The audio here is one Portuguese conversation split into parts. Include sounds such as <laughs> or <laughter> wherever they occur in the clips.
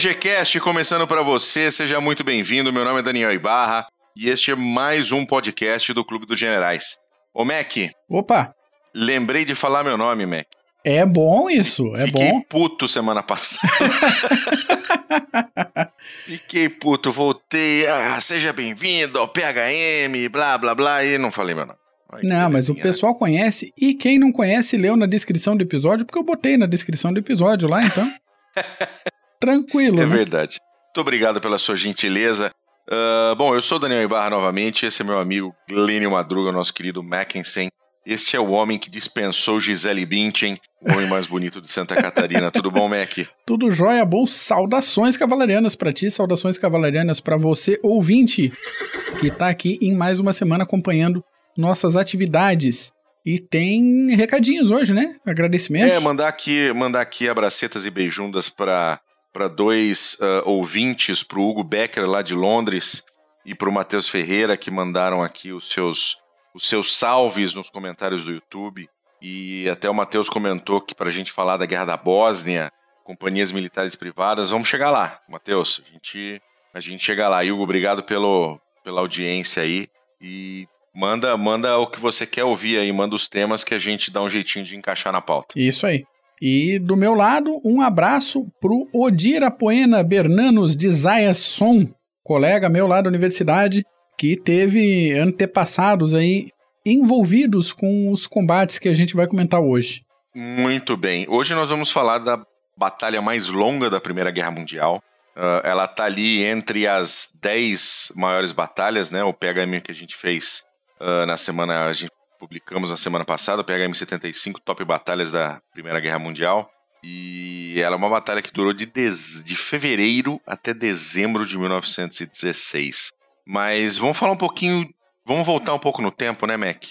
CGCast começando para você, seja muito bem-vindo. Meu nome é Daniel Ibarra e este é mais um podcast do Clube dos Generais. Ô Mac. Opa! Lembrei de falar meu nome, Mac. É bom isso, é Fiquei bom. puto semana passada. <laughs> Fiquei puto, voltei. Ah, seja bem-vindo ao PHM, blá blá blá, e não falei meu nome. Ai, não, mas o pessoal conhece e quem não conhece leu na descrição do episódio, porque eu botei na descrição do episódio lá, então. <laughs> Tranquilo. É né? verdade. Muito obrigado pela sua gentileza. Uh, bom, eu sou Daniel Ibarra novamente, esse é meu amigo Glênio Madruga, nosso querido Mackensen. Este é o homem que dispensou Gisele Bündchen, o homem mais bonito de Santa Catarina. Tudo bom, Mac? <laughs> Tudo jóia, bom. Saudações cavalarianas para ti, saudações cavalarianas para você, ouvinte, que tá aqui em mais uma semana acompanhando nossas atividades. E tem recadinhos hoje, né? Agradecimentos. É, mandar aqui, mandar aqui abracetas e beijundas para para dois uh, ouvintes, para o Hugo Becker lá de Londres e para o Matheus Ferreira que mandaram aqui os seus os seus salves nos comentários do YouTube. E até o Matheus comentou que para a gente falar da guerra da Bósnia, companhias militares privadas, vamos chegar lá, Matheus. A gente, a gente chega lá. Hugo, obrigado pelo, pela audiência aí. E manda, manda o que você quer ouvir aí, manda os temas que a gente dá um jeitinho de encaixar na pauta. Isso aí. E do meu lado, um abraço pro Odir Apoena Bernanos de Zayasson, colega meu lá da universidade, que teve antepassados aí envolvidos com os combates que a gente vai comentar hoje. Muito bem. Hoje nós vamos falar da batalha mais longa da Primeira Guerra Mundial. Uh, ela tá ali entre as 10 maiores batalhas, né? O PHM que a gente fez uh, na semana, a gente publicamos na semana passada, o PHM 75 Top Batalhas da Primeira Guerra Mundial. E ela é uma batalha que durou de, de fevereiro até dezembro de 1916. Mas vamos falar um pouquinho, vamos voltar um pouco no tempo, né, Mac?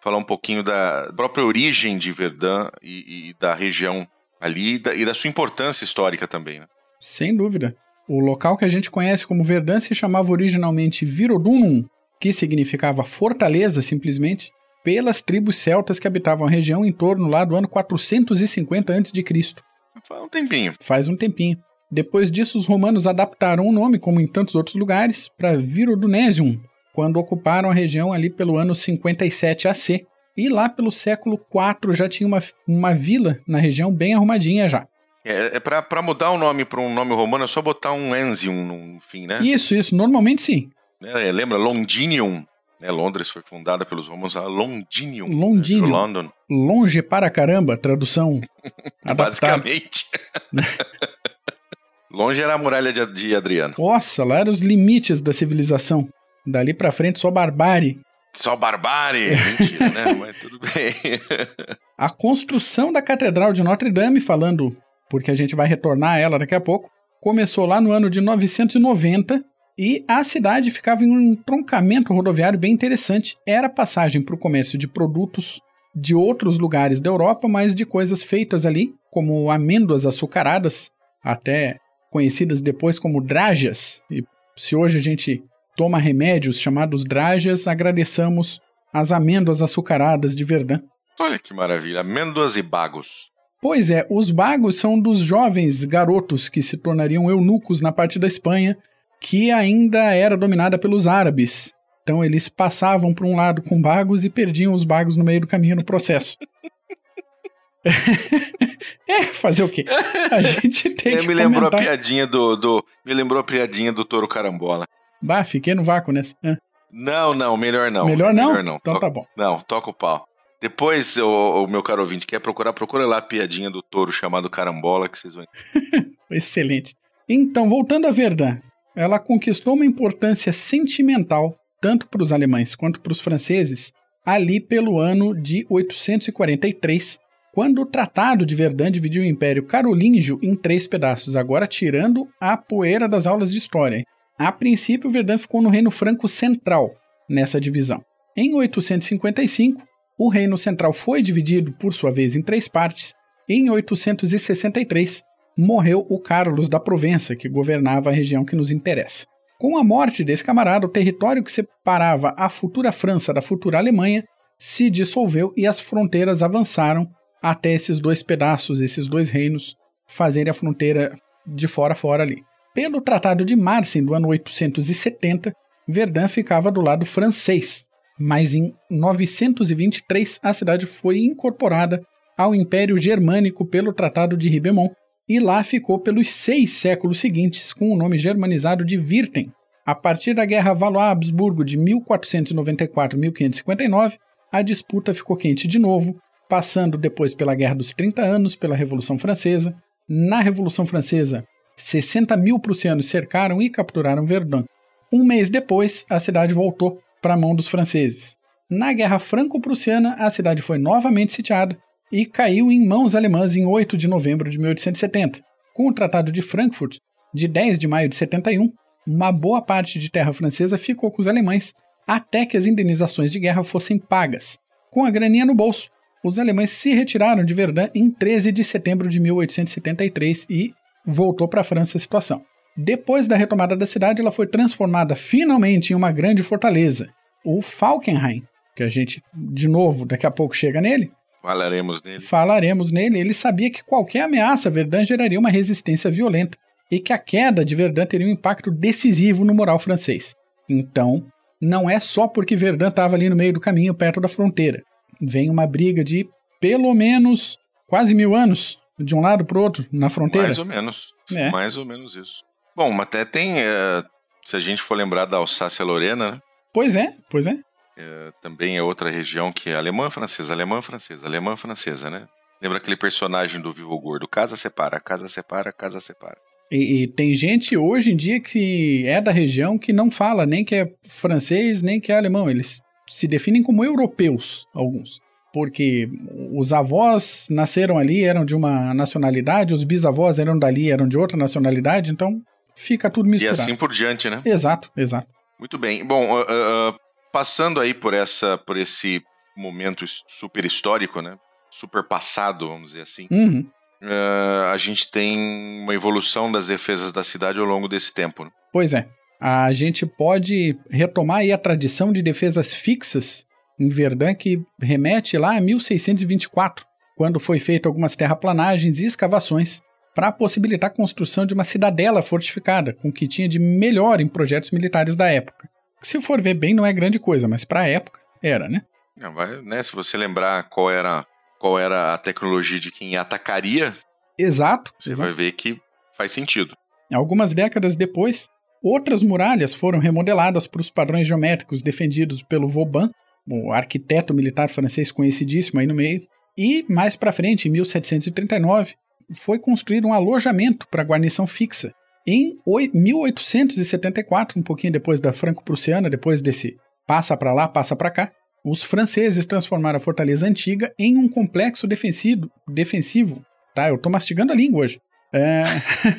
Falar um pouquinho da própria origem de Verdun e, e da região ali e da, e da, sua importância histórica também, né? Sem dúvida. O local que a gente conhece como Verdun se chamava originalmente Virodunum, que significava fortaleza simplesmente, pelas tribos celtas que habitavam a região em torno lá do ano 450 a.C. Faz um tempinho. Faz um tempinho. Depois disso, os romanos adaptaram o nome, como em tantos outros lugares, para Virodunesium, quando ocuparam a região ali pelo ano 57 AC. E lá pelo século IV já tinha uma, uma vila na região bem arrumadinha já. É, é para mudar o nome para um nome romano é só botar um enzium no fim, né? Isso, isso. Normalmente sim. É, lembra Londinium? Né? Londres foi fundada pelos romanos a Londinium. Londinium. Né? London. Longe para caramba, tradução. <laughs> Basicamente. <laughs> Longe era a muralha de, de Adriano. Nossa, lá eram os limites da civilização. Dali para frente só barbárie. Só barbárie, mentira, né? <laughs> Mas tudo bem. a construção da Catedral de Notre Dame, falando, porque a gente vai retornar a ela daqui a pouco, começou lá no ano de 990 e a cidade ficava em um entroncamento rodoviário bem interessante. Era passagem para o comércio de produtos de outros lugares da Europa, mas de coisas feitas ali, como amêndoas açucaradas, até conhecidas depois como drágeas. E se hoje a gente toma remédios chamados drágeas, agradeçamos as amêndoas açucaradas de Verdun. Olha que maravilha, amêndoas e bagos. Pois é, os bagos são dos jovens garotos que se tornariam eunucos na parte da Espanha, que ainda era dominada pelos árabes. Então eles passavam para um lado com bagos e perdiam os bagos no meio do caminho no processo. <laughs> é, fazer o quê? A gente <laughs> tem é, que me lembrou comentar. a piadinha do, do me lembrou a piadinha do touro carambola. Bah, fiquei no vácuo nessa. Ah. Não, não, melhor não. Melhor não? Melhor não. Então To tá bom. Não, toca o pau. Depois, o, o, meu caro ouvinte, quer procurar, procura lá a piadinha do touro chamado carambola que vocês vão. <laughs> Excelente. Então, voltando a Verdun, ela conquistou uma importância sentimental tanto para os alemães quanto para os franceses ali pelo ano de 843, quando o Tratado de Verdun dividiu o Império Carolíngio em três pedaços, agora tirando a poeira das aulas de história. A princípio, Verdun ficou no Reino Franco Central nessa divisão. Em 855, o Reino Central foi dividido, por sua vez, em três partes. Em 863, morreu o Carlos da Provença, que governava a região que nos interessa. Com a morte desse camarada, o território que separava a futura França da futura Alemanha se dissolveu e as fronteiras avançaram até esses dois pedaços, esses dois reinos, fazerem a fronteira de fora a fora ali. Pelo Tratado de Marsin do ano 870, Verdun ficava do lado francês, mas em 923 a cidade foi incorporada ao Império Germânico pelo Tratado de Ribemont e lá ficou pelos seis séculos seguintes com o nome germanizado de Wirten. A partir da Guerra Valois-Habsburgo de 1494-1559, a disputa ficou quente de novo, passando depois pela Guerra dos 30 Anos, pela Revolução Francesa. Na Revolução Francesa, 60 mil prussianos cercaram e capturaram Verdun. Um mês depois, a cidade voltou para a mão dos franceses. Na Guerra Franco-Prussiana, a cidade foi novamente sitiada e caiu em mãos alemãs em 8 de novembro de 1870. Com o Tratado de Frankfurt, de 10 de maio de 71, uma boa parte de terra francesa ficou com os alemães até que as indenizações de guerra fossem pagas. Com a graninha no bolso, os alemães se retiraram de Verdun em 13 de setembro de 1873 e voltou para a França a situação. Depois da retomada da cidade, ela foi transformada finalmente em uma grande fortaleza, o Falkenhayn, que a gente, de novo, daqui a pouco chega nele, Falaremos nele. Falaremos nele. Ele sabia que qualquer ameaça a Verdun geraria uma resistência violenta e que a queda de Verdun teria um impacto decisivo no moral francês. Então, não é só porque Verdun estava ali no meio do caminho, perto da fronteira. Vem uma briga de pelo menos quase mil anos, de um lado para o outro, na fronteira. Mais ou menos. É. Mais ou menos isso. Bom, até tem. É, se a gente for lembrar da Alsácia-Lorena, né? Pois é, pois é. É, também é outra região que é alemã francesa, alemã francesa, alemã francesa, né? Lembra aquele personagem do Vivo Gordo? Casa separa, casa separa, casa separa. E, e, tem gente hoje em dia que é da região que não fala nem que é francês, nem que é alemão. Eles se definem como europeus, alguns. Porque os avós nasceram ali, eram de uma nacionalidade, os bisavós eram dali, eram de outra nacionalidade, então fica tudo misturado. E assim por diante, né? Exato, exato. Muito bem. Bom, uh, uh, passando aí por essa, por esse momento super histórico, né? Super passado, vamos dizer assim. Uhum. Uh, a gente tem uma evolução das defesas da cidade ao longo desse tempo. Né? Pois é. A gente pode retomar aí a tradição de defesas fixas em Verdun que remete lá a 1624, quando foi feita algumas terraplanagens e escavações para possibilitar a construção de uma cidadela fortificada, com o que tinha de melhor em projetos militares da época. Se for ver bem, não é grande coisa, mas para a época era, né? Não, vai, né? Se você lembrar qual era, qual era a tecnologia de quem atacaria, exato, você exato. vai ver que faz sentido. Algumas décadas depois, outras muralhas foram remodeladas para os padrões geométricos defendidos pelo Vauban, o arquiteto militar francês conhecidíssimo aí no meio. E mais para frente, em 1739, foi construído um alojamento para guarnição fixa, em 1874, um pouquinho depois da Franco-Prussiana, depois desse passa para lá, passa para cá, os franceses transformaram a fortaleza antiga em um complexo defensivo, defensivo tá? Eu tô mastigando a língua hoje. É,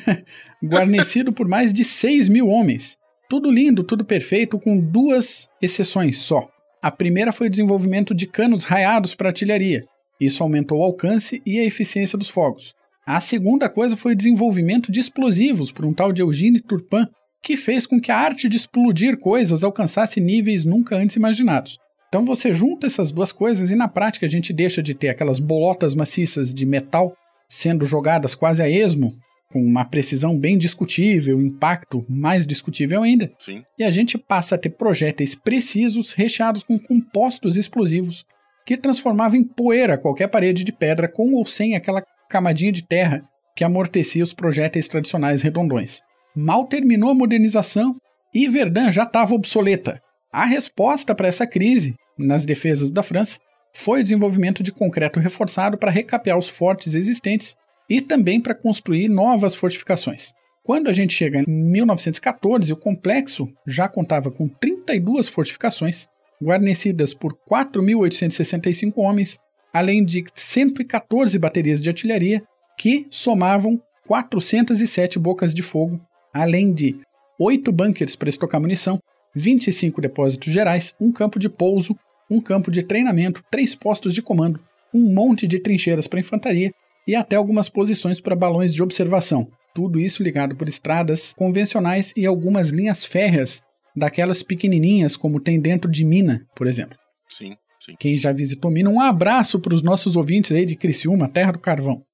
<laughs> guarnecido por mais de 6 mil homens. Tudo lindo, tudo perfeito, com duas exceções só. A primeira foi o desenvolvimento de canos raiados para artilharia. Isso aumentou o alcance e a eficiência dos fogos. A segunda coisa foi o desenvolvimento de explosivos por um tal de Eugene Turpin, que fez com que a arte de explodir coisas alcançasse níveis nunca antes imaginados. Então você junta essas duas coisas e na prática a gente deixa de ter aquelas bolotas maciças de metal sendo jogadas quase a esmo, com uma precisão bem discutível, impacto mais discutível ainda. Sim. E a gente passa a ter projéteis precisos recheados com compostos explosivos que transformavam em poeira qualquer parede de pedra com ou sem aquela camadinha de terra que amortecia os projéteis tradicionais redondões. Mal terminou a modernização e Verdun já estava obsoleta. A resposta para essa crise, nas defesas da França, foi o desenvolvimento de concreto reforçado para recapear os fortes existentes e também para construir novas fortificações. Quando a gente chega em 1914, o complexo já contava com 32 fortificações, guarnecidas por 4.865 homens além de 114 baterias de artilharia, que somavam 407 bocas de fogo, além de 8 bunkers para estocar munição, 25 depósitos gerais, um campo de pouso, um campo de treinamento, três postos de comando, um monte de trincheiras para infantaria e até algumas posições para balões de observação. Tudo isso ligado por estradas convencionais e algumas linhas férreas, daquelas pequenininhas como tem dentro de Mina, por exemplo. Sim. Sim. Quem já visitou Minas, um abraço para os nossos ouvintes aí de Criciúma, terra do carvão.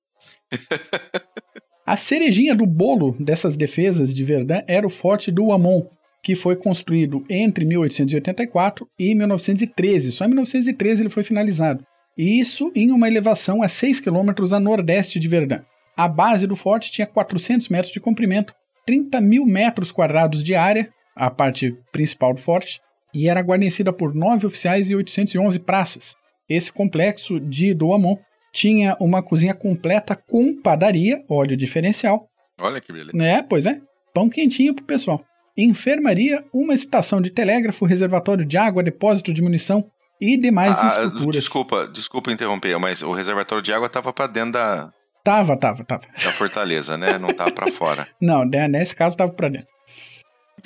<laughs> A cerejinha do bolo dessas defesas de Verdun era o Forte do Amon, que foi construído entre 1884 e 1913. Só em 1913 ele foi finalizado. E isso em uma elevação a 6 quilômetros a nordeste de Verdun. A base do forte tinha 400 metros de comprimento, 30 mil metros quadrados de área, a parte principal do forte, e era guarnecida por nove oficiais e 811 praças. Esse complexo de Douaumont tinha uma cozinha completa com padaria, óleo diferencial. Olha que beleza. É, pois é. Pão quentinho pro pessoal. Enfermaria, uma estação de telégrafo, reservatório de água, depósito de munição e demais ah, estruturas. Desculpa, desculpa interromper, mas o reservatório de água estava para dentro da. Tava, tava, tava. Da fortaleza, né? Não tava para <laughs> fora. Não, né, nesse caso tava para dentro.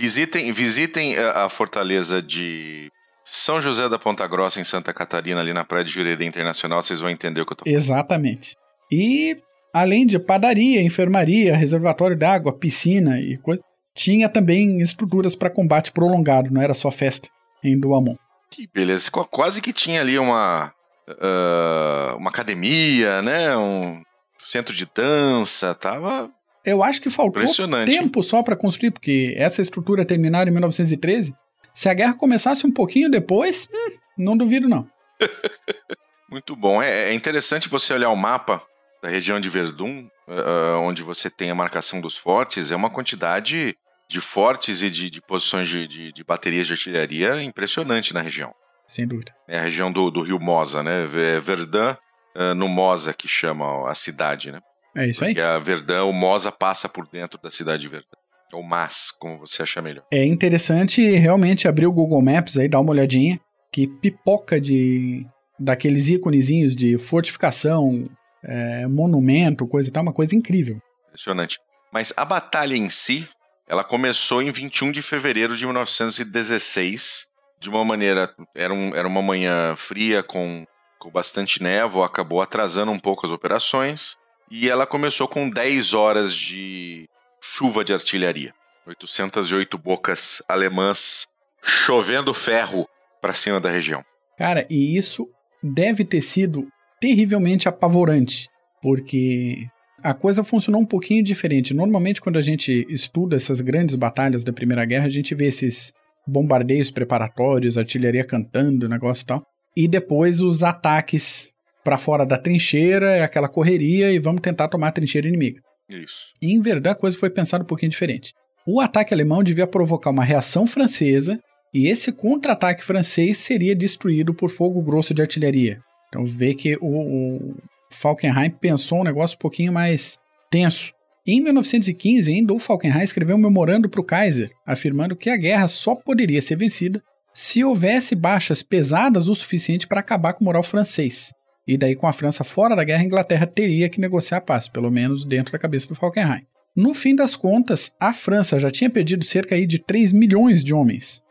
Visitem, visitem a, a fortaleza de são José da Ponta Grossa, em Santa Catarina, ali na Praia de Jurerê Internacional, vocês vão entender o que eu tô falando. Exatamente. E além de padaria, enfermaria, reservatório d'água, piscina e coisa, tinha também estruturas para combate prolongado, não era só festa em Douaumont. Que beleza, quase que tinha ali uma uh, uma academia, né, um centro de dança, tava eu acho que faltou tempo só para construir, porque essa estrutura terminaram em 1913 se a guerra começasse um pouquinho depois, hum, não duvido não. <laughs> Muito bom. É, é, interessante você olhar o mapa da região de Verdun, uh, onde você tem a marcação dos fortes, é uma quantidade de fortes e de, de posições de, de, de, baterias de artilharia impressionante na região. Sem dúvida. É a região do, do rio Mosa, né? É Verdun uh, no Mosa, que chama a cidade, né? É isso aí. Porque a Verdun, o Mosa passa por dentro da cidade de Verdun. Ou mas, como você achar melhor. É interessante realmente abrir o Google Maps aí, dar uma olhadinha, que pipoca de daqueles íconezinhos de fortificação, é, monumento, coisa e tal, uma coisa incrível. Impressionante. Mas a batalha em si, ela começou em 21 de fevereiro de 1916, de uma maneira, era, um, era uma manhã fria com, com bastante névoa, acabou atrasando um pouco as operações, e ela começou com 10 horas de chuva de artilharia. 808 bocas alemãs chovendo ferro para cima da região. Cara, e isso deve ter sido terrivelmente apavorante, porque a coisa funcionou um pouquinho diferente. Normalmente, quando a gente estuda essas grandes batalhas da Primeira Guerra, a gente vê esses bombardeios preparatórios, artilharia cantando, negócio e tal, e depois os ataques para fora da trincheira, aquela correria e vamos tentar tomar a trincheira inimiga. Isso. E em verdade a coisa foi pensada um pouquinho diferente. O ataque alemão devia provocar uma reação francesa e esse contra-ataque francês seria destruído por fogo grosso de artilharia. Então vê que o, o Falkenhayn pensou um negócio um pouquinho mais tenso. Em 1915, ainda o Falkenhayn escreveu um memorando para o Kaiser, afirmando que a guerra só poderia ser vencida se houvesse baixas pesadas o suficiente para acabar com o moral francês. E daí, com a França fora da guerra, a Inglaterra teria que negociar a paz, pelo menos dentro da cabeça do Falkenhayn. No fim das contas, a França já tinha perdido cerca de 3 milhões de homens.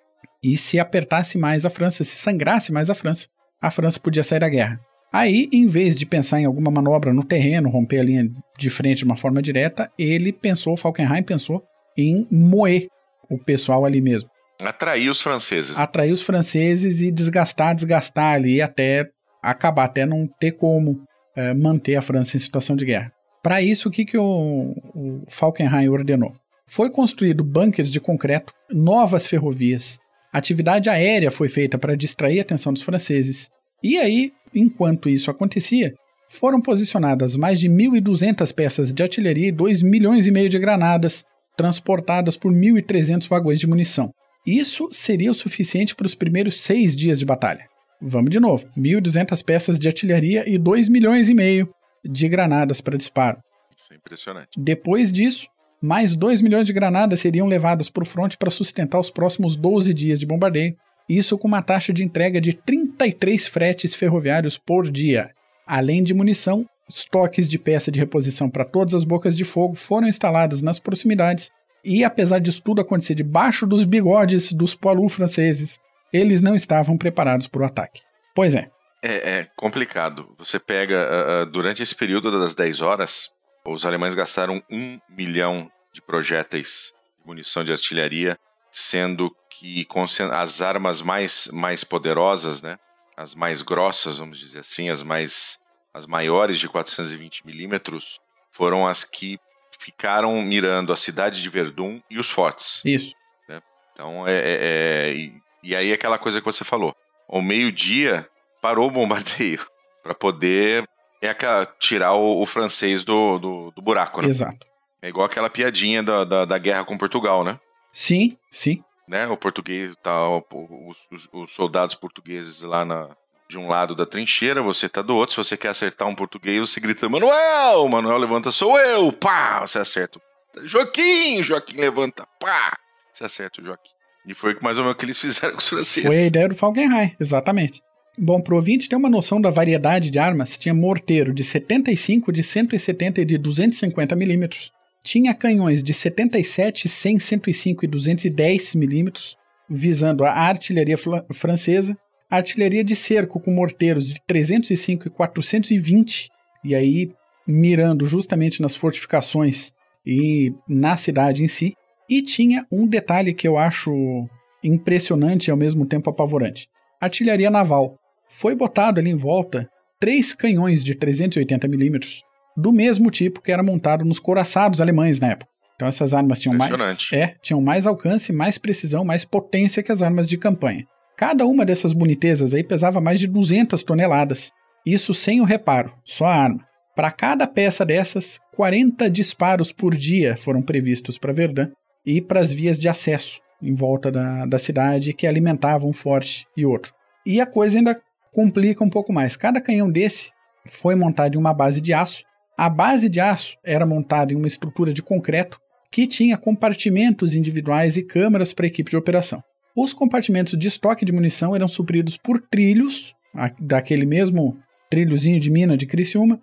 E se apertasse mais a França, se sangrasse mais a França, a França podia sair da guerra. Aí, em vez de pensar em alguma manobra no terreno, romper a linha de frente de uma forma direta, ele pensou, Falkenhayn pensou, em moer o pessoal ali mesmo. Atrair os franceses. Atrair os franceses e desgastar, desgastar ali até acabar, até não ter como é, manter a França em situação de guerra. Para isso, o que, que o, o Falkenhayn ordenou? Foi construído bunkers de concreto, novas ferrovias, atividade aérea foi feita para distrair a atenção dos franceses. E aí, enquanto isso acontecia, foram posicionadas mais de 1.200 peças de artilharia e 2 milhões e meio de granadas, transportadas por 1.300 vagões de munição. Isso seria o suficiente para os primeiros seis dias de batalha. Vamos de novo: 1.200 peças de artilharia e 2 milhões e meio de granadas para disparo. Isso é impressionante. Depois disso, mais 2 milhões de granadas seriam levadas para o fronte para sustentar os próximos 12 dias de bombardeio, isso com uma taxa de entrega de 33 fretes ferroviários por dia. Além de munição, estoques de peça de reposição para todas as bocas de fogo foram instalados nas proximidades, e apesar disso tudo acontecer debaixo dos bigodes dos poilus franceses, eles não estavam preparados para o ataque. Pois é. É, é complicado. Você pega, uh, durante esse período das 10 horas, os alemães gastaram um milhão de projéteis de munição de artilharia, sendo que as armas mais, mais poderosas, né, as mais grossas, vamos dizer assim, as mais as maiores de 420 milímetros, foram as que ficaram mirando a cidade de Verdun e os fortes. Isso. Né? Então, é, é, é e, aí aquela coisa que você falou. Ao meio-dia, parou o bombardeio <laughs> para poder é aquela, tirar o, o francês do, do, do, buraco, né? Exato. É igual aquela piadinha da, da, da guerra com Portugal, né? Sim, sim. Né? O português, tá, os, os, os soldados portugueses lá na, de um lado da trincheira, você tá do outro. Se você quer acertar um português, você grita Manuel! Manuel levanta, sou eu! Pá! Você acerta. Joaquim! Joaquim levanta, pá! Você acerta o Joaquim. E foi mais ou menos o que eles <laughs> fizeram com os franceses. Foi a ideia do Falkenhayn, exatamente. Bom, pro ouvinte ter uma noção da variedade de armas, tinha morteiro de 75, de 170 e de 250 milímetros. Tinha canhões de 77, 100, 105 e 210 milímetros, visando a artilharia francesa, artilharia de cerco com morteiros de 305 e 420, e aí mirando justamente nas fortificações e na cidade em si. E tinha um detalhe que eu acho impressionante e ao mesmo tempo apavorante. Artilharia naval. Foi botado ali em volta três canhões de 380mm, do mesmo tipo que era montado nos coraçados alemães na época. Então essas armas tinham mais, é, tinham mais alcance, mais precisão, mais potência que as armas de campanha. Cada uma dessas bonitezas aí pesava mais de 200 toneladas. Isso sem o reparo, só a arma. Para cada peça dessas, 40 disparos por dia foram previstos para Verdun e para as vias de acesso em volta da, da cidade que alimentavam um forte e outro. E a coisa ainda complica um pouco mais. Cada canhão desse foi montado em uma base de aço. A base de aço era montada em uma estrutura de concreto que tinha compartimentos individuais e câmaras para a equipe de operação. Os compartimentos de estoque de munição eram supridos por trilhos, daquele mesmo trilhozinho de mina de Criciúma.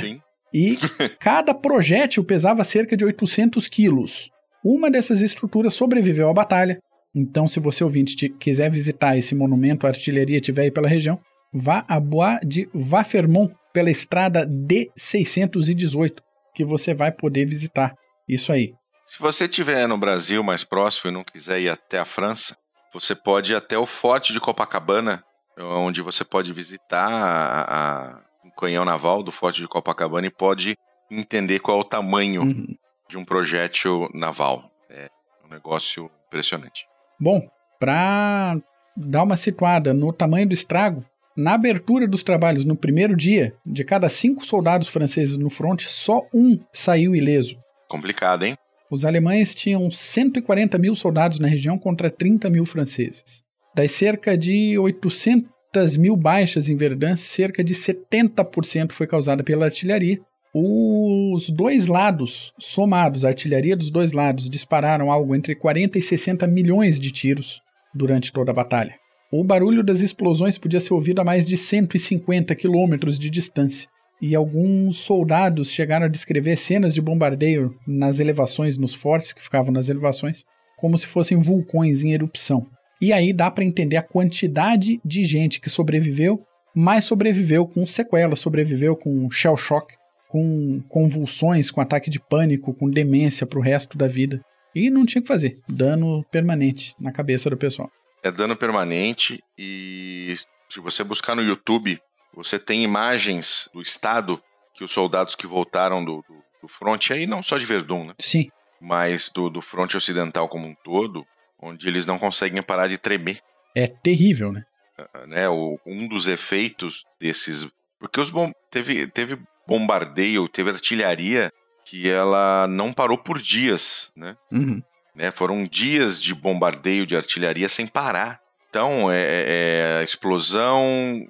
Sim. <laughs> e cada projétil pesava cerca de 800 quilos. Uma dessas estruturas sobreviveu à batalha. Então, se você ouvinte quiser visitar esse monumento à artilharia estiver aí pela região, vá a Bois de Vafermont pela estrada D618, que você vai poder visitar. Isso aí. Se você estiver no Brasil mais próximo e não quiser ir até a França, você pode ir até o Forte de Copacabana, onde você pode visitar a, a, o canhão naval do Forte de Copacabana e pode entender qual é o tamanho uhum. De um projétil naval. É um negócio impressionante. Bom, para dar uma situada no tamanho do estrago, na abertura dos trabalhos no primeiro dia, de cada cinco soldados franceses no fronte, só um saiu ileso. Complicado, hein? Os alemães tinham 140 mil soldados na região contra 30 mil franceses. Das cerca de 800 mil baixas em Verdun, cerca de 70% foi causada pela artilharia. Os dois lados, somados, a artilharia dos dois lados, dispararam algo entre 40 e 60 milhões de tiros durante toda a batalha. O barulho das explosões podia ser ouvido a mais de 150 quilômetros de distância e alguns soldados chegaram a descrever cenas de bombardeio nas elevações, nos fortes que ficavam nas elevações, como se fossem vulcões em erupção. E aí dá para entender a quantidade de gente que sobreviveu, mas sobreviveu com sequelas, sobreviveu com shell shock, com convulsões, com ataque de pânico, com demência para o resto da vida. E não tinha o que fazer, dano permanente na cabeça do pessoal. É dano permanente e se você buscar no YouTube você tem imagens do estado que os soldados que voltaram do, do, do fronte, aí não só de Verdun, né? Sim. Mas do, do fronte ocidental como um todo, onde eles não conseguem parar de tremer. É terrível, né? Uh, né o, um dos efeitos desses. Porque os bom, teve, teve bombardeio, teve artilharia que ela não parou por dias, né? Uhum. né? Foram dias de bombardeio de artilharia sem parar. Então, é, é, é a explosão,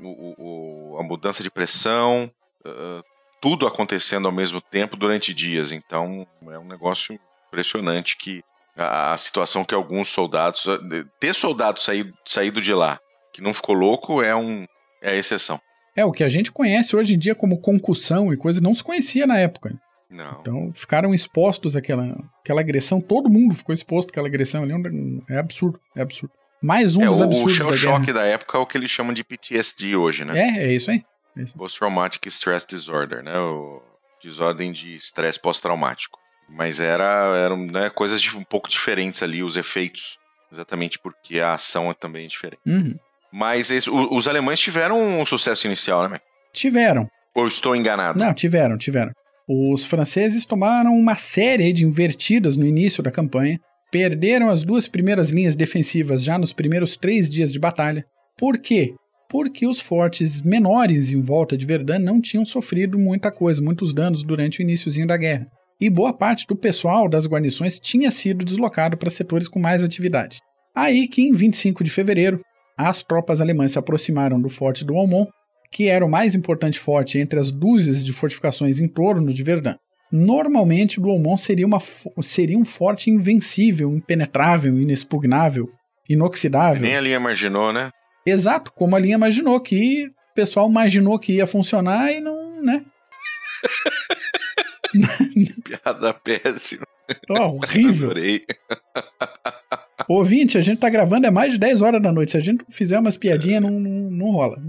o, o, a mudança de pressão, uh, tudo acontecendo ao mesmo tempo durante dias. Então, é um negócio impressionante que a, a situação que alguns soldados. Ter soldados saído, saído de lá que não ficou louco é, um, é a exceção. É, o que a gente conhece hoje em dia como concussão e coisa não se conhecia na época. Não. Então ficaram expostos àquela, àquela agressão, todo mundo ficou exposto àquela agressão ali. É absurdo, é absurdo. Mais um é, dos absurdos o, o choque da época é o que eles chamam de PTSD hoje, né? É, é isso aí. É Post-Traumatic Stress Disorder, né? O desordem de estresse pós-traumático. Mas era, eram né, coisas um pouco diferentes ali, os efeitos. Exatamente porque a ação é também diferente. Uhum. Mas esse, o, os alemães tiveram um sucesso inicial, né? Tiveram. Ou estou enganado? Não, tiveram, tiveram. Os franceses tomaram uma série de invertidas no início da campanha, perderam as duas primeiras linhas defensivas já nos primeiros três dias de batalha. Por quê? Porque os fortes menores em volta de Verdun não tinham sofrido muita coisa, muitos danos durante o iníciozinho da guerra. E boa parte do pessoal das guarnições tinha sido deslocado para setores com mais atividade. Aí que em 25 de fevereiro, as tropas alemãs se aproximaram do forte do Almont, que era o mais importante forte entre as dúzias de fortificações em torno de Verdun. Normalmente, o Douaumont seria, uma, seria um forte invencível, impenetrável, inexpugnável, inoxidável. Nem a linha imaginou, né? Exato, como a linha imaginou, que o pessoal imaginou que ia funcionar e não, né? <laughs> Piada péssima. Oh, horrível. Adorei. <laughs> Ouvinte, a gente tá gravando é mais de 10 horas da noite. Se a gente fizer umas piadinhas, não, não, não rola.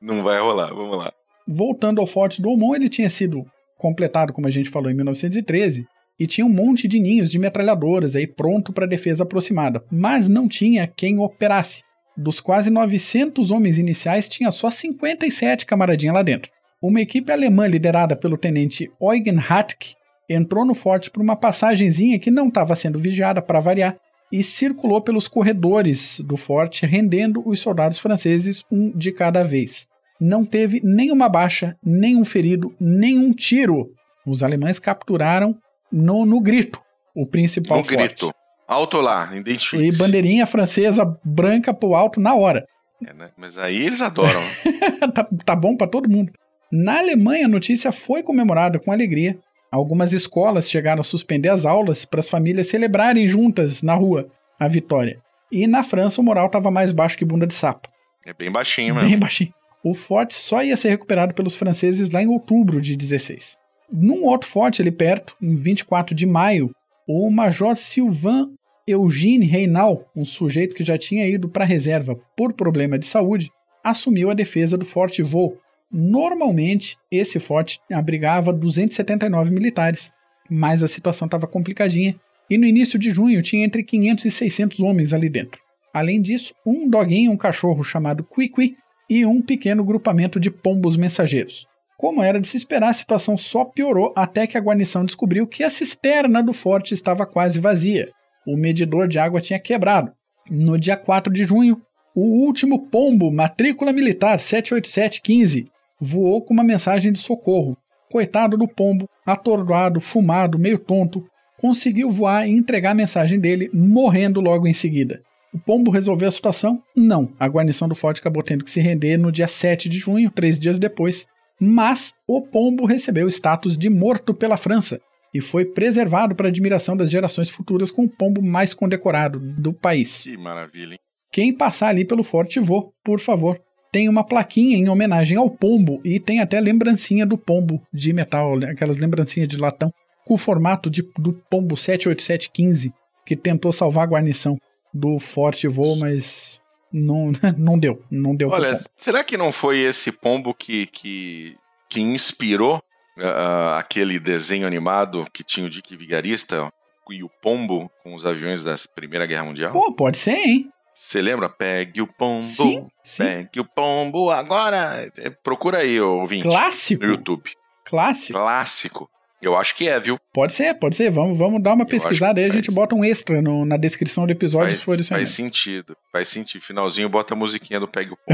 Não vai rolar, vamos lá. Voltando ao Forte do Almont, ele tinha sido completado, como a gente falou, em 1913, e tinha um monte de ninhos de metralhadoras aí pronto para defesa aproximada, mas não tinha quem operasse. Dos quase 900 homens iniciais, tinha só 57 camaradinhas lá dentro. Uma equipe alemã liderada pelo tenente Eugen Hatke entrou no forte por uma passagenzinha que não estava sendo vigiada para variar e circulou pelos corredores do forte, rendendo os soldados franceses um de cada vez não teve nenhuma baixa, nenhum ferido, nenhum tiro. Os alemães capturaram no, no grito o principal no forte. grito. Alto lá, identifique. E bandeirinha francesa branca pro alto na hora. É, né? Mas aí eles adoram. <laughs> tá, tá bom para todo mundo. Na Alemanha, a notícia foi comemorada com alegria. Algumas escolas chegaram a suspender as aulas para as famílias celebrarem juntas na rua a vitória. E na França, o moral estava mais baixo que bunda de sapo. É bem baixinho, mano. Bem baixinho o forte só ia ser recuperado pelos franceses lá em outubro de 16. Num outro forte ali perto, em 24 de maio, o Major Sylvain Eugène Reinal, um sujeito que já tinha ido para a reserva por problema de saúde, assumiu a defesa do Forte Vaux. Normalmente, esse forte abrigava 279 militares, mas a situação estava complicadinha e no início de junho tinha entre 500 e 600 homens ali dentro. Além disso, um doguinho, um cachorro chamado Quiqui, e um pequeno grupamento de pombos mensageiros. Como era de se esperar, a situação só piorou até que a guarnição descobriu que a cisterna do forte estava quase vazia. O medidor de água tinha quebrado. No dia 4 de junho, o último pombo, matrícula militar 78715, voou com uma mensagem de socorro. Coitado do pombo, atordoado, fumado, meio tonto, conseguiu voar e entregar a mensagem dele, morrendo logo em seguida. O pombo resolveu a situação? Não. A guarnição do forte acabou tendo que se render no dia 7 de junho, três dias depois. Mas o pombo recebeu o status de morto pela França e foi preservado para admiração das gerações futuras com o pombo mais condecorado do país. Que maravilha, hein? Quem passar ali pelo Forte Vô, por favor, tem uma plaquinha em homenagem ao pombo e tem até lembrancinha do pombo de metal, aquelas lembrancinhas de latão, com o formato de, do pombo 78715 que tentou salvar a guarnição do Forte Voo, mas não, <laughs> não deu. Não deu. Olha, será que não foi esse pombo que, que, que inspirou uh, aquele desenho animado que tinha o Dick Vigarista e o pombo com os aviões da Primeira Guerra Mundial? Pô, pode ser, hein? Você lembra? Pegue o pombo. Sim, sim. Pegue o pombo agora. É, procura aí, ouvinte. Clássico. No YouTube. Clássico. Clássico. Eu acho que é, viu? Pode ser, pode ser. Vamos, vamos dar uma Eu pesquisada aí, a gente bota um extra no, na descrição do episódio faz, se for isso Faz sentido, faz sentido. Finalzinho bota a musiquinha do Pegue o <laughs>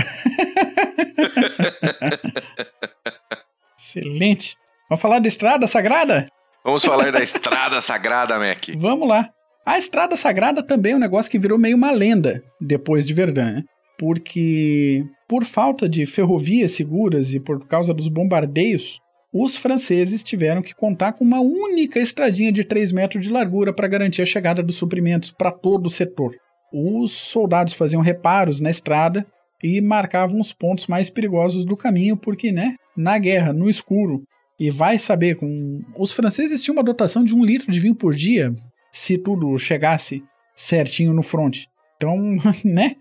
Excelente. Vamos falar da Estrada Sagrada? Vamos falar da Estrada Sagrada, Mac. Vamos lá. A Estrada Sagrada também é um negócio que virou meio uma lenda depois de Verdun, né? Porque por falta de ferrovias seguras e por causa dos bombardeios, os franceses tiveram que contar com uma única estradinha de 3 metros de largura para garantir a chegada dos suprimentos para todo o setor. Os soldados faziam reparos na estrada e marcavam os pontos mais perigosos do caminho, porque, né, na guerra, no escuro, e vai saber, com os franceses tinham uma dotação de um litro de vinho por dia, se tudo chegasse certinho no front. Então, <laughs> né,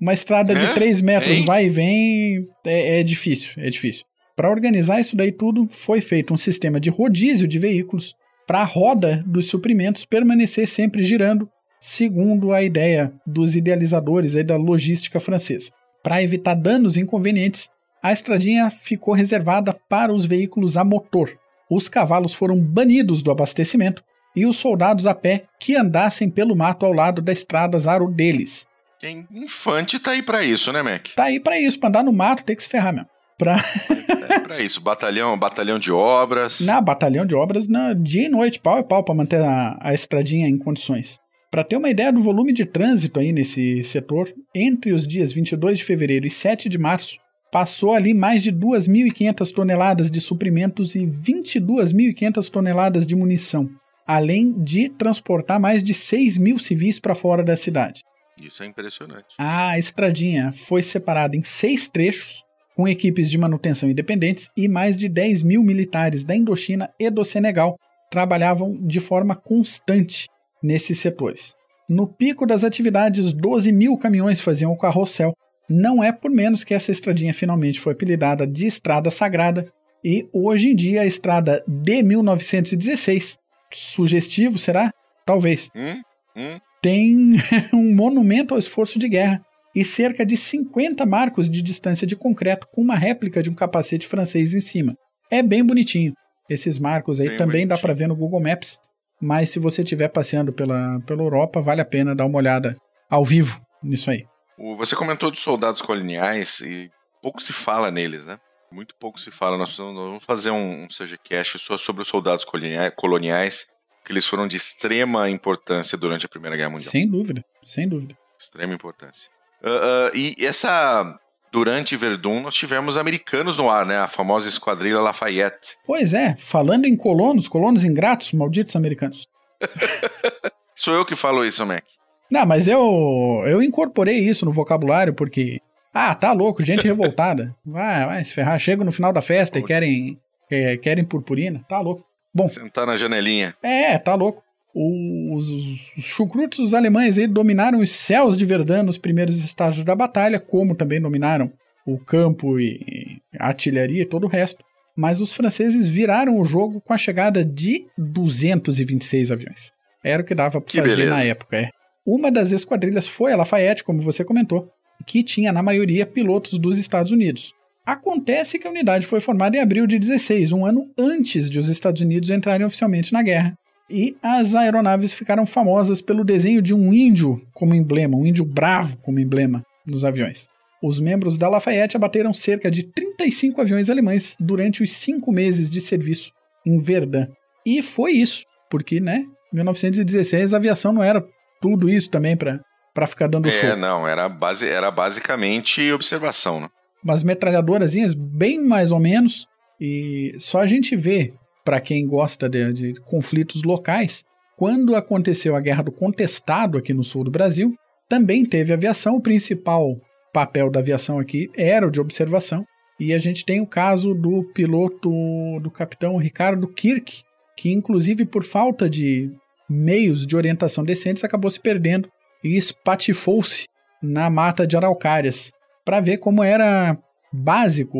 uma estrada de 3 metros vai e vem é, é difícil, é difícil. Para organizar isso daí tudo, foi feito um sistema de rodízio de veículos para a roda dos suprimentos permanecer sempre girando, segundo a ideia dos idealizadores aí da logística francesa. Para evitar danos inconvenientes, a estradinha ficou reservada para os veículos a motor. os cavalos foram banidos do abastecimento e os soldados a pé que andassem pelo mato ao lado da estrada zaro deles. Quem infante tá aí para isso, né, Mac? Tá aí para isso, pra andar no mato tem que se ferrar mesmo. Pra... <laughs> é pra isso, batalhão, batalhão de obras. Na batalhão de obras, na, dia e noite, pau e pau, pra manter a, a estradinha em condições. Para ter uma ideia do volume de trânsito aí nesse setor, entre os dias 22 de fevereiro e 7 de março, passou ali mais de 2.500 toneladas de suprimentos e 22.500 toneladas de munição, além de transportar mais de 6 mil civis para fora da cidade. Isso é impressionante. A estradinha foi separada em seis trechos, com equipes de manutenção independentes, e mais de 10 mil militares da Indochina e do Senegal trabalhavam de forma constante nesses setores. No pico das atividades, 12 mil caminhões faziam o carrossel. Não é por menos que essa estradinha finalmente foi apelidada de Estrada Sagrada e hoje em dia a estrada de 1916, sugestivo será? Talvez. Hum? Hum? Tem <laughs> um monumento ao esforço de guerra e cerca de 50 marcos de distância de concreto com uma réplica de um capacete francês em cima. É bem bonitinho. Esses marcos aí bem também bonitinho. dá para ver no Google Maps mas se você estiver passeando pela, pela Europa, vale a pena dar uma olhada ao vivo nisso aí. Você comentou dos soldados coloniais e pouco se fala neles, né? Muito pouco se fala. Nós, precisamos, nós vamos fazer um, um CGCast só sobre os soldados coloniais, que eles foram de extrema importância durante a Primeira Guerra Mundial. Sem dúvida, sem dúvida. Extrema importância. Uh, uh, e essa durante Verdun nós tivemos americanos no ar, né? A famosa Esquadrilha Lafayette. Pois é, falando em colonos, colonos ingratos, malditos americanos. <laughs> Sou eu que falo isso, Mac. Não, mas eu eu incorporei isso no vocabulário porque ah, tá louco, gente revoltada. Vai, vai se ferrar, chega no final da festa e querem querem purpurina, tá louco. Bom, sentar na janelinha. É, tá louco. Os, os chucrutos os alemães aí dominaram os céus de Verdun nos primeiros estágios da batalha, como também dominaram o campo e a artilharia e todo o resto. Mas os franceses viraram o jogo com a chegada de 226 aviões. Era o que dava para fazer beleza. na época. É. Uma das esquadrilhas foi a Lafayette, como você comentou, que tinha na maioria pilotos dos Estados Unidos. Acontece que a unidade foi formada em abril de 16, um ano antes de os Estados Unidos entrarem oficialmente na guerra, e as aeronaves ficaram famosas pelo desenho de um índio como emblema, um índio bravo como emblema nos aviões. Os membros da Lafayette abateram cerca de 35 aviões alemães durante os cinco meses de serviço em Verdun. E foi isso, porque, né, 1916 a aviação não era tudo isso também para ficar dando é, show. É, não, era, base, era basicamente observação, né? Umas metralhadorazinhas bem mais ou menos, e só a gente vê para quem gosta de, de conflitos locais, quando aconteceu a Guerra do Contestado aqui no sul do Brasil, também teve aviação. O principal papel da aviação aqui era o de observação. E a gente tem o caso do piloto, do capitão Ricardo Kirk, que inclusive por falta de meios de orientação decentes acabou se perdendo e espatifou-se na mata de araucárias para ver como era básico,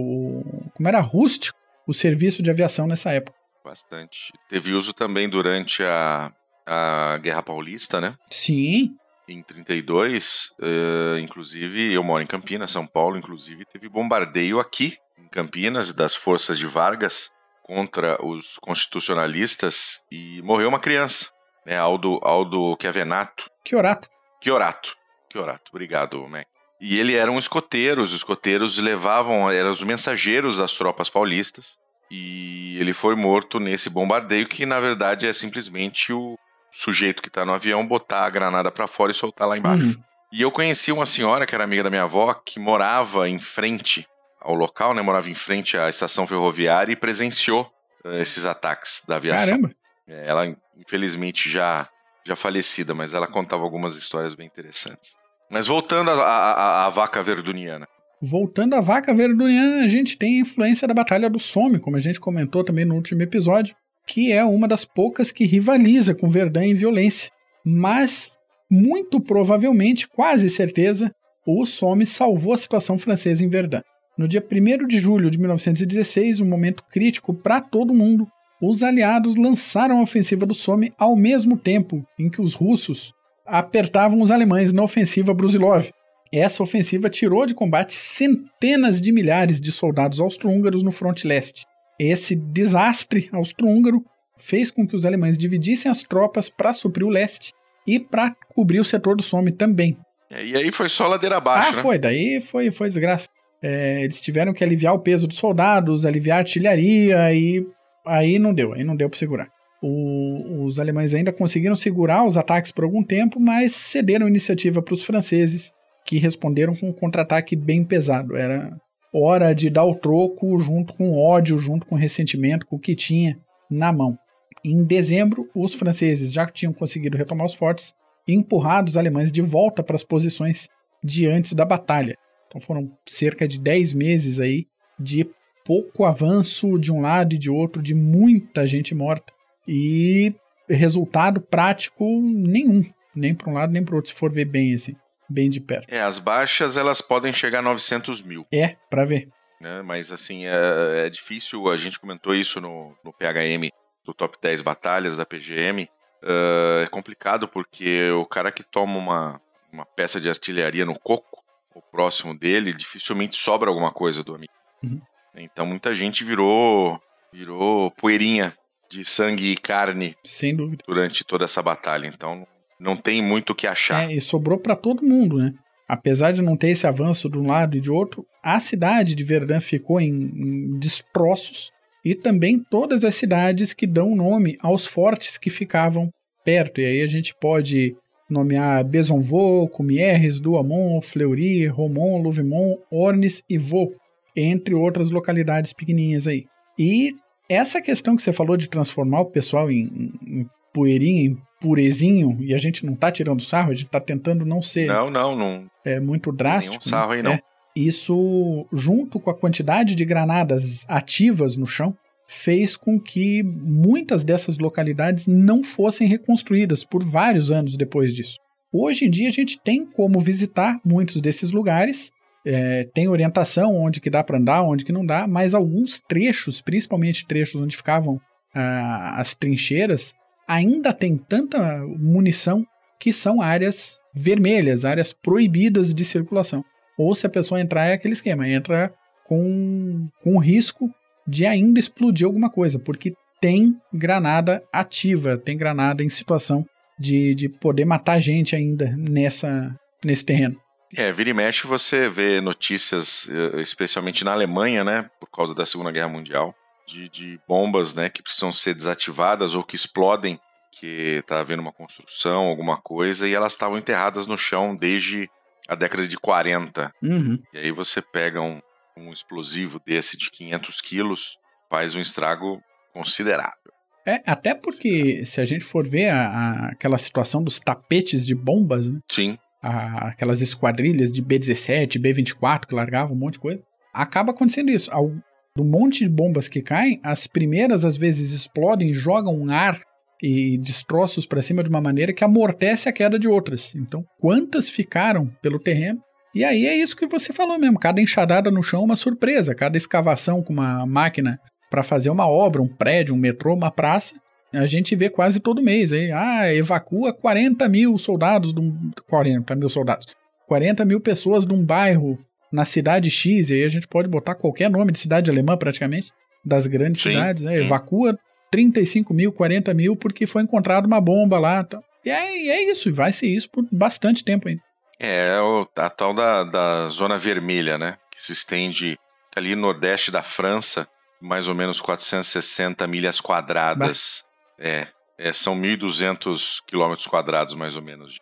como era rústico o serviço de aviação nessa época. Bastante. Teve uso também durante a, a Guerra Paulista, né? Sim. Em 32, uh, inclusive, eu moro em Campinas, São Paulo, inclusive, teve bombardeio aqui, em Campinas, das forças de Vargas contra os constitucionalistas e morreu uma criança, né? Aldo, Aldo Chiavenato. Chiorato. Chiorato. Chiorato, obrigado, Mac. E ele eram escoteiros, os escoteiros levavam, eram os mensageiros das tropas paulistas, e ele foi morto nesse bombardeio, que na verdade é simplesmente o sujeito que está no avião botar a granada para fora e soltar lá embaixo. Uhum. E eu conheci uma senhora que era amiga da minha avó, que morava em frente ao local, né? Morava em frente à estação ferroviária e presenciou uh, esses ataques da aviação. Caramba! É, ela, infelizmente, já, já falecida, mas ela contava algumas histórias bem interessantes. Mas voltando à vaca verduniana. Voltando à vaca verduniana, a gente tem a influência da Batalha do Somme, como a gente comentou também no último episódio, que é uma das poucas que rivaliza com Verdun em violência. Mas, muito provavelmente, quase certeza, o Somme salvou a situação francesa em Verdun. No dia 1 de julho de 1916, um momento crítico para todo mundo, os aliados lançaram a ofensiva do Somme ao mesmo tempo em que os russos apertavam os alemães na ofensiva Brusilov, essa ofensiva tirou de combate centenas de milhares de soldados austro-húngaros no fronte leste. esse desastre austro-húngaro fez com que os alemães dividissem as tropas para suprir o leste e para cobrir o setor do Somme também. E aí foi só ladeira abaixo, ah, né? foi, daí foi, foi desgraça. É, eles tiveram que aliviar o peso dos soldados, aliviar a artilharia e aí não deu, aí não deu para segurar. O, os alemães ainda conseguiram segurar os ataques por algum tempo, mas cederam iniciativa para os franceses, que responderam com um contra-ataque bem pesado. Era hora de dar o troco junto com ódio, junto com ressentimento, com o que tinha na mão. Em dezembro, os franceses já tinham conseguido retomar os fortes e empurrado os alemães de volta para as posições de antes da batalha. Então foram cerca de 10 meses aí de pouco avanço de um lado e de outro, de muita gente morta e resultado prático nenhum, nem para um lado nem para outro, se for ver bem assim, bem de perto. É, as baixas elas podem chegar a 900 mil. É, para ver. Né? Mas assim, é, é, difícil, a gente comentou isso no, no PHM do top 10 batalhas da PGM. Uh, é complicado porque o cara que toma uma, uma peça de artilharia no coco, o próximo dele, dificilmente sobra alguma coisa do amigo. Uhum. Então muita gente virou virou poeirinha de sangue e carne. Sem dúvida. Durante toda essa batalha. Então não tem muito o que achar. É, e sobrou para todo mundo, né? Apesar de não ter esse avanço de um lado e de outro, a cidade de Verdun ficou em, em destroços e também todas as cidades que dão nome aos fortes que ficavam perto. E aí a gente pode nomear Besonvaux, Comieres, Douaumont, Fleury, Romont, Louvimont, Ornes e Vaux, entre outras localidades pequenininhas aí. E essa questão que você falou de transformar o pessoal em, em poeirinha, em purezinho, e a gente não tá tirando sarro, a gente tá tentando não ser. Não, não, não. É muito drástico. Nenhum sarro né? aí não. É, isso, junto com a quantidade de granadas ativas no chão, fez com que muitas dessas localidades não fossem reconstruídas por vários anos depois disso. Hoje em dia a gente tem como visitar muitos desses lugares, é, tem orientação onde que dá para andar, onde que não dá, mas alguns trechos, principalmente trechos onde ficavam ah, as trincheiras, ainda tem tanta munição que são áreas vermelhas, áreas proibidas de circulação. Ou se a pessoa entrar é aquele esquema, entra com, com risco de ainda explodir alguma coisa, porque tem granada ativa, tem granada em situação de, de poder matar gente ainda nessa, nesse terreno. É, vira e mexe você vê notícias, eh, especialmente na Alemanha, né, por causa da Segunda Guerra Mundial, de, de bombas, né, que precisam ser desativadas ou que explodem, que está havendo uma construção, alguma coisa, e elas estavam enterradas no chão desde a década de 40. Uhum. E aí você pega um, um explosivo desse de 500 quilos, faz um estrago considerável. É, até porque se a gente for ver a, a, aquela situação dos tapetes de bombas, né? Sim. A, aquelas esquadrilhas de B-17, B-24 que largavam um monte de coisa, acaba acontecendo isso. Ao, do monte de bombas que caem, as primeiras às vezes explodem, jogam ar e destroços para cima de uma maneira que amortece a queda de outras. Então, quantas ficaram pelo terreno? E aí é isso que você falou mesmo. Cada enxadada no chão é uma surpresa. Cada escavação com uma máquina para fazer uma obra, um prédio, um metrô, uma praça, a gente vê quase todo mês. Aí, ah, evacua 40 mil soldados, de um, 40 mil soldados, 40 mil pessoas de um bairro na cidade X, e aí a gente pode botar qualquer nome de cidade alemã praticamente, das grandes sim, cidades, né? evacua 35 mil, 40 mil, porque foi encontrada uma bomba lá. Tá. E é, é isso, e vai ser isso por bastante tempo ainda. É, o, a tal da, da zona vermelha, né? Que se estende ali no nordeste da França, mais ou menos 460 milhas quadradas. É, é, são 1.200 quilômetros quadrados, mais ou menos.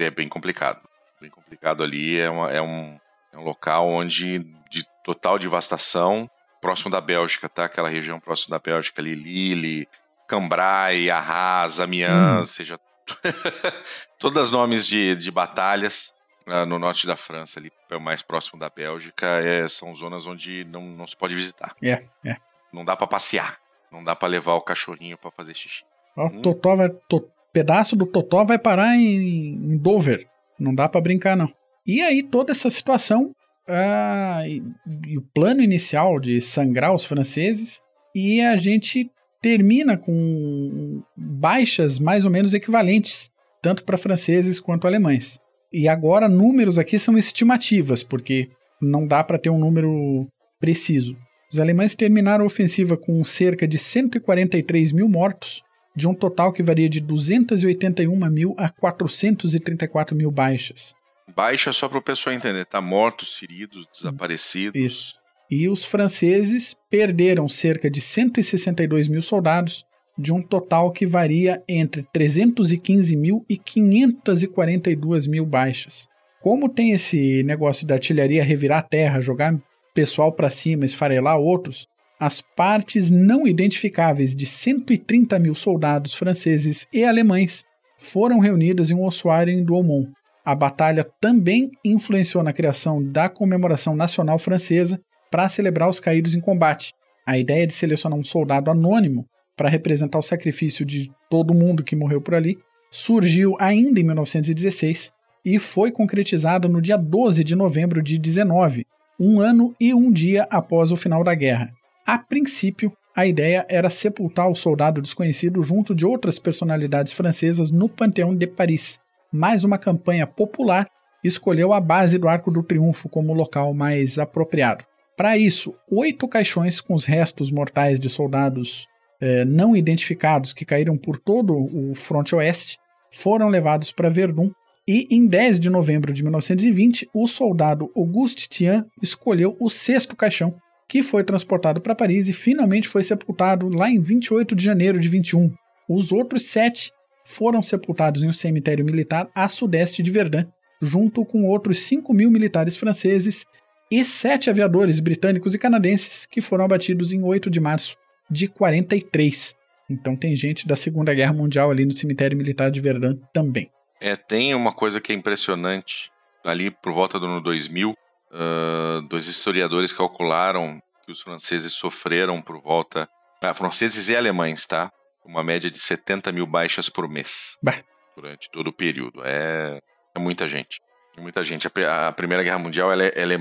É bem complicado. Bem complicado ali. É, uma, é, um, é um local onde, de total devastação, próximo da Bélgica, tá? Aquela região próximo da Bélgica ali, Lille, Cambrai, Arras, Amiens, hum. seja, <laughs> todos os nomes de, de batalhas uh, no norte da França, ali mais próximo da Bélgica, é, são zonas onde não, não se pode visitar. É, é. Não dá para passear, não dá para levar o cachorrinho para fazer xixi. O hum. Totó vai, to, pedaço do Totó vai parar em, em Dover. Não dá para brincar não. E aí toda essa situação uh, e, e o plano inicial de sangrar os franceses e a gente termina com baixas mais ou menos equivalentes, tanto para franceses quanto alemães. E agora, números aqui são estimativas, porque não dá para ter um número preciso. Os alemães terminaram a ofensiva com cerca de 143 mil mortos, de um total que varia de 281 mil a 434 mil baixas. Baixa só para o pessoal entender, tá? Mortos, feridos, desaparecidos. Isso. E os franceses perderam cerca de 162 mil soldados, de um total que varia entre 315 mil e 542 mil baixas. Como tem esse negócio da artilharia revirar a terra, jogar pessoal para cima, esfarelar outros, as partes não identificáveis de 130 mil soldados franceses e alemães foram reunidas em um ossuário em Douaumont. A batalha também influenciou na criação da comemoração nacional francesa para celebrar os caídos em combate. A ideia de selecionar um soldado anônimo para representar o sacrifício de todo mundo que morreu por ali surgiu ainda em 1916 e foi concretizada no dia 12 de novembro de 19, um ano e um dia após o final da guerra. A princípio, a ideia era sepultar o soldado desconhecido junto de outras personalidades francesas no Panteão de Paris, mas uma campanha popular escolheu a base do Arco do Triunfo como local mais apropriado. Para isso, oito caixões com os restos mortais de soldados eh, não identificados que caíram por todo o fronte oeste foram levados para Verdun e em 10 de novembro de 1920, o soldado Auguste Tian escolheu o sexto caixão, que foi transportado para Paris e finalmente foi sepultado lá em 28 de janeiro de 21. Os outros sete foram sepultados em um cemitério militar a sudeste de Verdun, junto com outros 5 mil militares franceses e sete aviadores britânicos e canadenses que foram abatidos em 8 de março de 43. Então tem gente da Segunda Guerra Mundial ali no cemitério militar de Verdun também. É, tem uma coisa que é impressionante. Ali por volta do ano 2000, uh, dois historiadores calcularam que os franceses sofreram por volta. Ah, franceses e alemães, tá? Uma média de 70 mil baixas por mês. Bah. Durante todo o período. É, é muita gente. É muita gente. A, a, Primeira Guerra Mundial ela é, ela, é,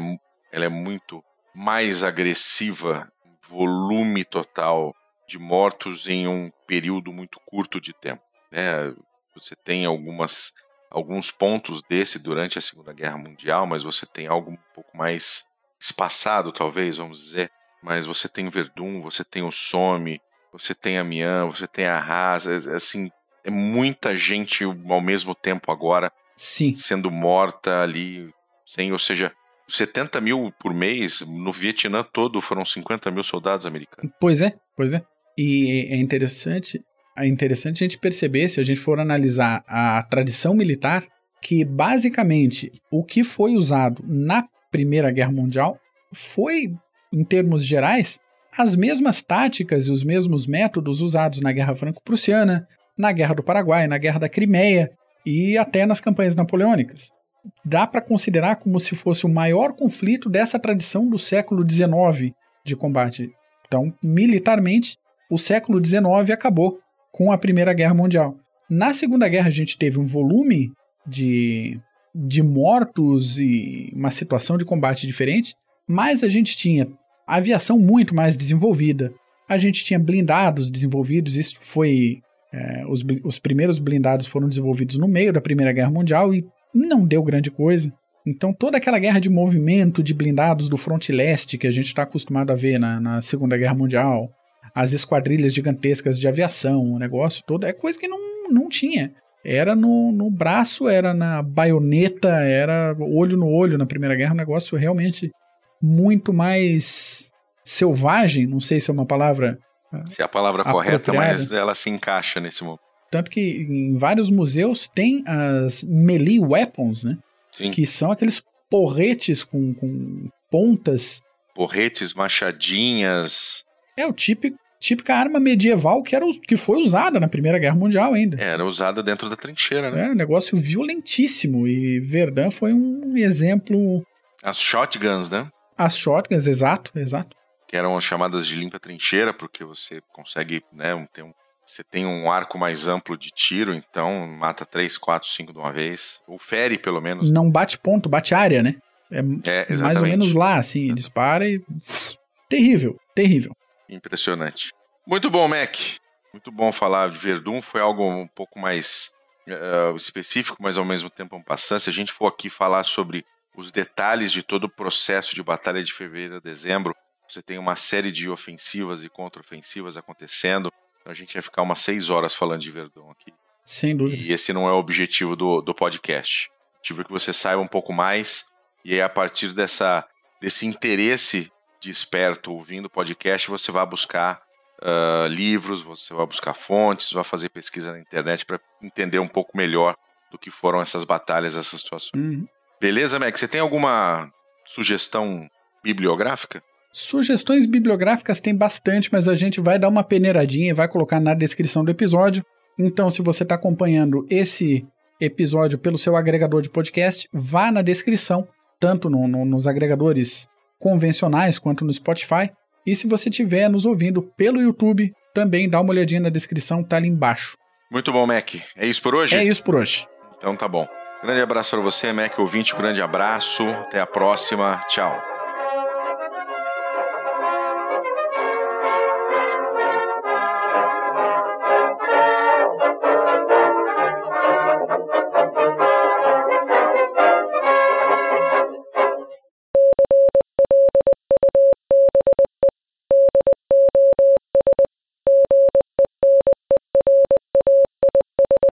ela é muito mais agressiva, volume total de mortos em um período muito curto de tempo. Né? Você tem algumas alguns pontos desse durante a Segunda Guerra Mundial, mas você tem algo um pouco mais espaçado, talvez, vamos dizer. Mas você tem Verdun, você tem o Somme, você tem Amiens, você tem a Haas, é, é, assim, é muita gente ao mesmo tempo agora Sim. sendo morta ali, sem, ou seja, 70 mil por mês, no Vietnã todo foram 50 mil soldados americanos. Pois é, pois é. E é interessante é interessante a gente perceber, se a gente for analisar a tradição militar, que basicamente o que foi usado na Primeira Guerra Mundial foi, em termos gerais, as mesmas táticas e os mesmos métodos usados na Guerra Franco-Prussiana, na Guerra do Paraguai, na Guerra da Crimeia e até nas campanhas napoleônicas. Dá para considerar como se fosse o maior conflito dessa tradição do século XIX de combate. Então, militarmente, o século XIX acabou com a Primeira Guerra Mundial. Na Segunda Guerra, a gente teve um volume de, de mortos e uma situação de combate diferente, mas a gente tinha aviação muito mais desenvolvida, a gente tinha blindados desenvolvidos, isso foi. É, os, os primeiros blindados foram desenvolvidos no meio da Primeira Guerra Mundial e não deu grande coisa. Então, toda aquela guerra de movimento de blindados do fronte leste que a gente está acostumado a ver na, na Segunda Guerra Mundial, as esquadrilhas gigantescas de aviação, o negócio todo, é coisa que não, não tinha. Era no, no braço, era na baioneta, era olho no olho na Primeira Guerra, um negócio realmente muito mais selvagem, não sei se é uma palavra. Se é a palavra correta, mas ela se encaixa nesse momento. Tanto que em vários museus tem as melee weapons, né? Sim. Que são aqueles porretes com, com pontas. Porretes, machadinhas. É o típico, típica arma medieval que, era, que foi usada na Primeira Guerra Mundial ainda. Era usada dentro da trincheira, né? É, um negócio violentíssimo. E Verdun foi um exemplo. As shotguns, né? As shotguns, exato, exato. Que eram chamadas de limpa trincheira, porque você consegue, né, ter um, você tem um arco mais amplo de tiro, então mata 3, 4, 5 de uma vez. Ou fere, pelo menos. Não bate ponto, bate área, né? É, é mais ou menos lá, assim, dispara e. Terrível, terrível. Impressionante. Muito bom, Mac. Muito bom falar de Verdun. Foi algo um pouco mais uh, específico, mas ao mesmo tempo um passante. Se a gente for aqui falar sobre os detalhes de todo o processo de batalha de fevereiro a dezembro, você tem uma série de ofensivas e contraofensivas acontecendo. Então a gente vai ficar umas seis horas falando de Verdão aqui. Sem dúvida. E esse não é o objetivo do, do podcast. O objetivo é que você saiba um pouco mais e aí, a partir dessa, desse interesse de esperto ouvindo o podcast, você vai buscar uh, livros, você vai buscar fontes, vai fazer pesquisa na internet para entender um pouco melhor do que foram essas batalhas, essas situações. Uhum. Beleza, Mac? Você tem alguma sugestão bibliográfica? Sugestões bibliográficas tem bastante, mas a gente vai dar uma peneiradinha e vai colocar na descrição do episódio. Então, se você está acompanhando esse episódio pelo seu agregador de podcast, vá na descrição, tanto no, no, nos agregadores convencionais quanto no Spotify. E se você estiver nos ouvindo pelo YouTube, também dá uma olhadinha na descrição, tá ali embaixo. Muito bom, Mac. É isso por hoje? É isso por hoje. Então tá bom. Grande abraço para você, Mac ouvinte. Grande abraço. Até a próxima. Tchau.